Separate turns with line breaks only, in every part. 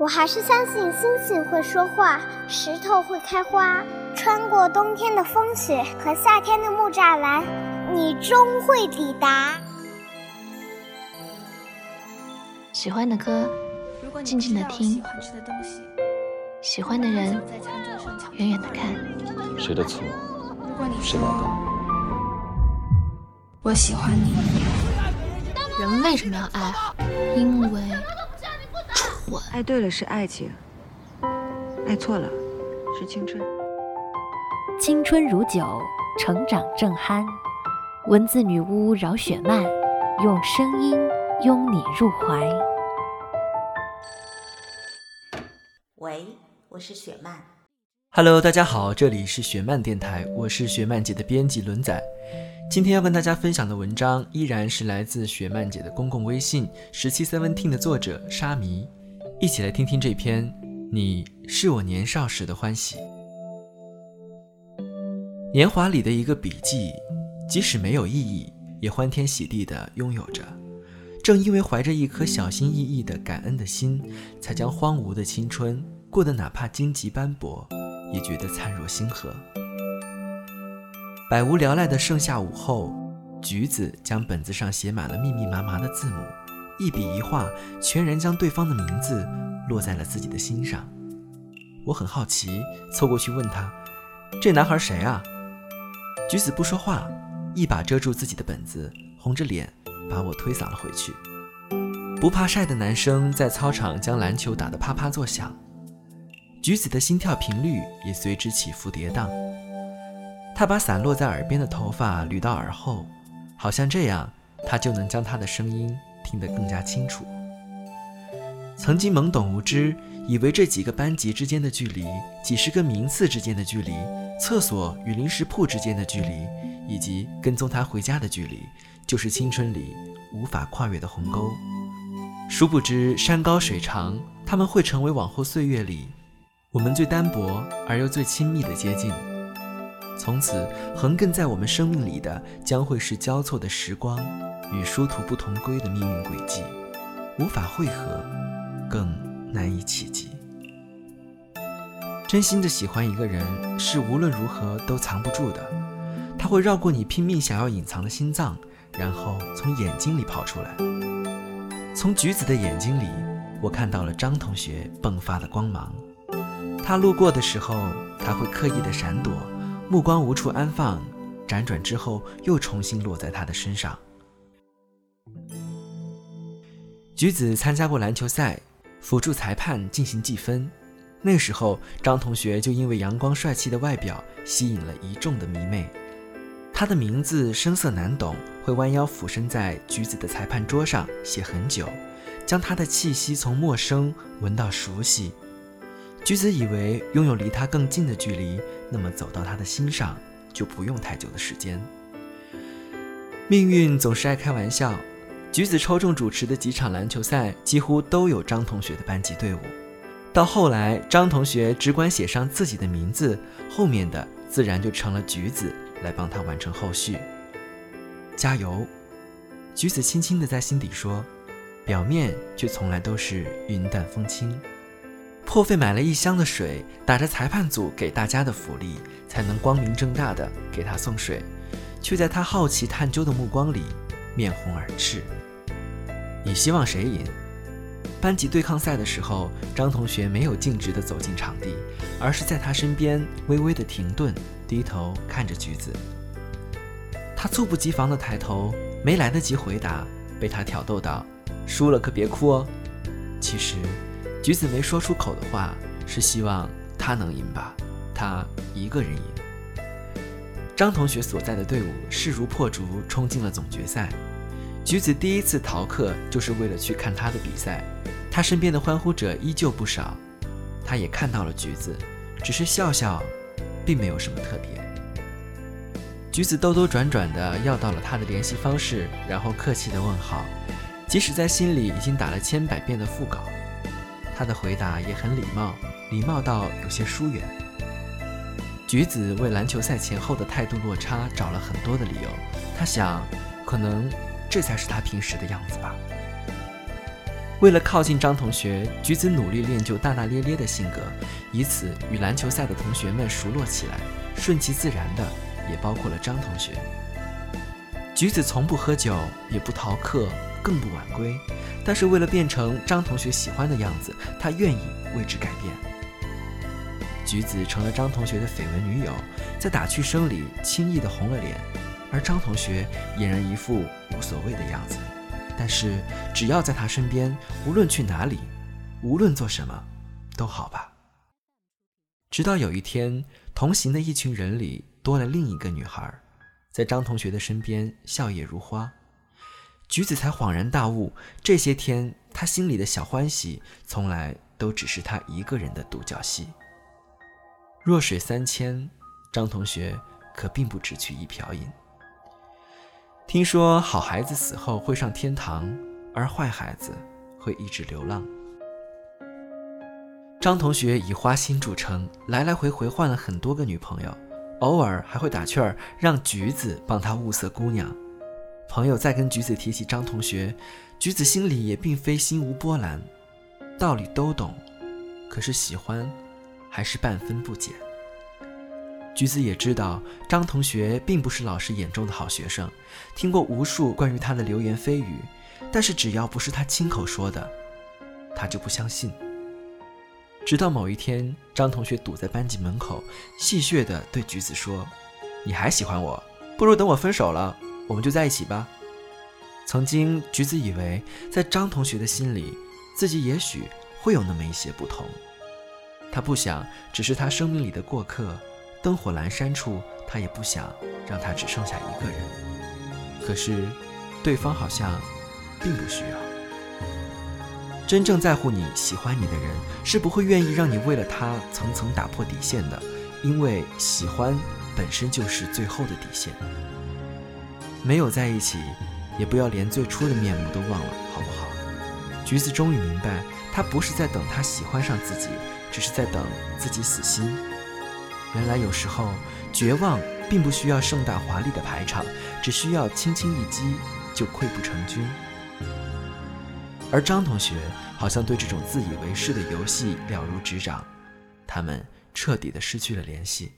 我还是相信星星会说话，石头会开花。穿过冬天的风雪和夏天的木栅栏，你终会抵达。
喜欢的歌，静静的听；喜欢的人，远远的看。
谁的错？谁买单？
我喜欢你。
人为什么要爱？因为。
爱对了是爱情，爱错了是青春。
青春如酒，成长正酣。文字女巫饶雪漫，用声音拥你入怀。
喂，我是雪漫。
Hello，大家好，这里是雪漫电台，我是雪漫姐的编辑轮仔。今天要跟大家分享的文章依然是来自雪漫姐的公共微信十七 seventeen 的作者沙弥。一起来听听这篇《你是我年少时的欢喜》。年华里的一个笔记，即使没有意义，也欢天喜地地拥有着。正因为怀着一颗小心翼翼的感恩的心，才将荒芜的青春过得哪怕荆棘斑驳，也觉得灿若星河。百无聊赖的盛夏午后，橘子将本子上写满了密密麻麻的字母。一笔一画，全然将对方的名字落在了自己的心上。我很好奇，凑过去问他：“这男孩谁啊？”橘子不说话，一把遮住自己的本子，红着脸把我推搡了回去。不怕晒的男生在操场将篮球打得啪啪作响，橘子的心跳频率也随之起伏跌宕。他把散落在耳边的头发捋到耳后，好像这样，他就能将他的声音。听得更加清楚。曾经懵懂无知，以为这几个班级之间的距离，几十个名次之间的距离，厕所与零食铺之间的距离，以及跟踪他回家的距离，就是青春里无法跨越的鸿沟。殊不知山高水长，他们会成为往后岁月里我们最单薄而又最亲密的接近。从此，横亘在我们生命里的，将会是交错的时光。与殊途不同归的命运轨迹，无法汇合，更难以企及。真心的喜欢一个人，是无论如何都藏不住的。他会绕过你拼命想要隐藏的心脏，然后从眼睛里跑出来。从橘子的眼睛里，我看到了张同学迸发的光芒。他路过的时候，他会刻意的闪躲，目光无处安放，辗转之后又重新落在他的身上。橘子参加过篮球赛，辅助裁判进行计分。那时候，张同学就因为阳光帅气的外表吸引了一众的迷妹。他的名字声色难懂，会弯腰俯身在橘子的裁判桌上写很久，将他的气息从陌生闻到熟悉。橘子以为拥有离他更近的距离，那么走到他的心上就不用太久的时间。命运总是爱开玩笑。橘子抽中主持的几场篮球赛，几乎都有张同学的班级队伍。到后来，张同学只管写上自己的名字，后面的自然就成了橘子来帮他完成后续。加油！橘子轻轻地在心底说，表面却从来都是云淡风轻。破费买了一箱的水，打着裁判组给大家的福利，才能光明正大的给他送水，却在他好奇探究的目光里，面红耳赤。你希望谁赢？班级对抗赛的时候，张同学没有径直地走进场地，而是在他身边微微地停顿，低头看着橘子。他猝不及防地抬头，没来得及回答，被他挑逗道：“输了可别哭哦。”其实，橘子没说出口的话是希望他能赢吧，他一个人赢。张同学所在的队伍势如破竹，冲进了总决赛。橘子第一次逃课，就是为了去看他的比赛。他身边的欢呼者依旧不少，他也看到了橘子，只是笑笑，并没有什么特别。橘子兜兜转转的要到了他的联系方式，然后客气的问好，即使在心里已经打了千百遍的副稿，他的回答也很礼貌，礼貌到有些疏远。橘子为篮球赛前后的态度落差找了很多的理由，他想，可能。这才是他平时的样子吧。为了靠近张同学，橘子努力练就大大咧咧的性格，以此与篮球赛的同学们熟络起来，顺其自然的也包括了张同学。橘子从不喝酒，也不逃课，更不晚归，但是为了变成张同学喜欢的样子，他愿意为之改变。橘子成了张同学的绯闻女友，在打趣声里轻易的红了脸，而张同学俨然一副无所谓的样子。但是只要在他身边，无论去哪里，无论做什么，都好吧。直到有一天，同行的一群人里多了另一个女孩，在张同学的身边笑靥如花，橘子才恍然大悟，这些天他心里的小欢喜，从来都只是他一个人的独角戏。弱水三千，张同学可并不只取一瓢饮。听说好孩子死后会上天堂，而坏孩子会一直流浪。张同学以花心著称，来来回回换了很多个女朋友，偶尔还会打趣儿让橘子帮他物色姑娘。朋友再跟橘子提起张同学，橘子心里也并非心无波澜，道理都懂，可是喜欢还是半分不减。橘子也知道张同学并不是老师眼中的好学生，听过无数关于他的流言蜚语，但是只要不是他亲口说的，他就不相信。直到某一天，张同学堵在班级门口，戏谑地对橘子说：“你还喜欢我？不如等我分手了，我们就在一起吧。”曾经，橘子以为在张同学的心里，自己也许会有那么一些不同，他不想只是他生命里的过客。灯火阑珊处，他也不想让他只剩下一个人。可是，对方好像并不需要。真正在乎你、喜欢你的人，是不会愿意让你为了他层层打破底线的，因为喜欢本身就是最后的底线。没有在一起，也不要连最初的面目都忘了，好不好？橘子终于明白，他不是在等他喜欢上自己，只是在等自己死心。原来有时候绝望并不需要盛大华丽的排场，只需要轻轻一击就溃不成军。而张同学好像对这种自以为是的游戏了如指掌，他们彻底的失去了联系。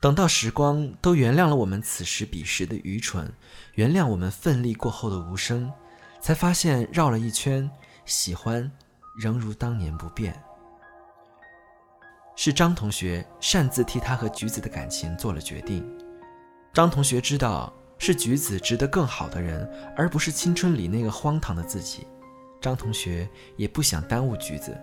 等到时光都原谅了我们此时彼时的愚蠢，原谅我们奋力过后的无声，才发现绕了一圈，喜欢仍如当年不变。是张同学擅自替他和橘子的感情做了决定。张同学知道是橘子值得更好的人，而不是青春里那个荒唐的自己。张同学也不想耽误橘子，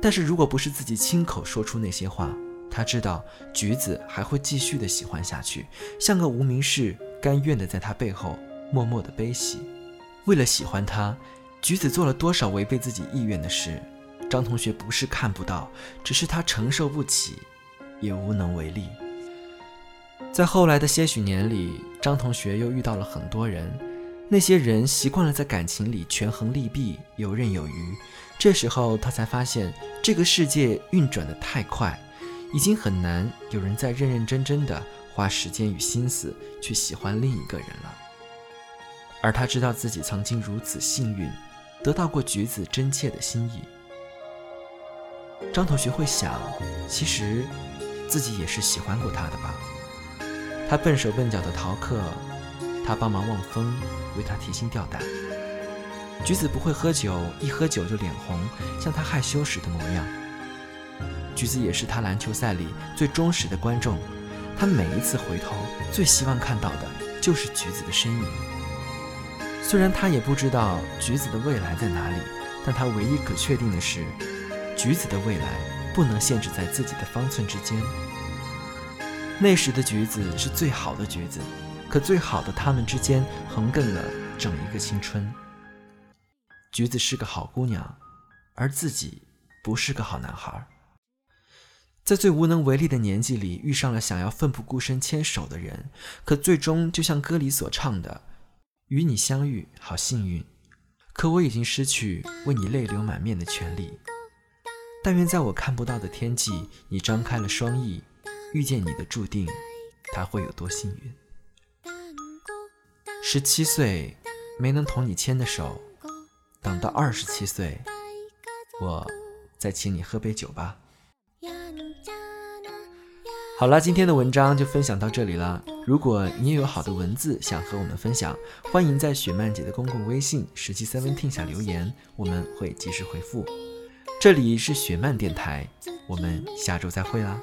但是如果不是自己亲口说出那些话，他知道橘子还会继续的喜欢下去，像个无名氏，甘愿的在他背后默默的悲喜。为了喜欢他，橘子做了多少违背自己意愿的事？张同学不是看不到，只是他承受不起，也无能为力。在后来的些许年里，张同学又遇到了很多人，那些人习惯了在感情里权衡利弊，游刃有余。这时候他才发现，这个世界运转的太快，已经很难有人再认认真真的花时间与心思去喜欢另一个人了。而他知道自己曾经如此幸运，得到过橘子真切的心意。张同学会想，其实自己也是喜欢过他的吧。他笨手笨脚的逃课，他帮忙望风，为他提心吊胆。橘子不会喝酒，一喝酒就脸红，像他害羞时的模样。橘子也是他篮球赛里最忠实的观众，他每一次回头，最希望看到的就是橘子的身影。虽然他也不知道橘子的未来在哪里，但他唯一可确定的是。橘子的未来不能限制在自己的方寸之间。那时的橘子是最好的橘子，可最好的他们之间横亘了整一个青春。橘子是个好姑娘，而自己不是个好男孩。在最无能为力的年纪里，遇上了想要奋不顾身牵手的人，可最终就像歌里所唱的：“与你相遇，好幸运，可我已经失去为你泪流满面的权利。”但愿在我看不到的天际，你张开了双翼，遇见你的注定，他会有多幸运？十七岁没能同你牵的手，等到二十七岁，我再请你喝杯酒吧。好啦，今天的文章就分享到这里了。如果你也有好的文字想和我们分享，欢迎在雪漫姐的公共微信十七 seventeen 下留言，我们会及时回复。这里是雪漫电台，我们下周再会啦。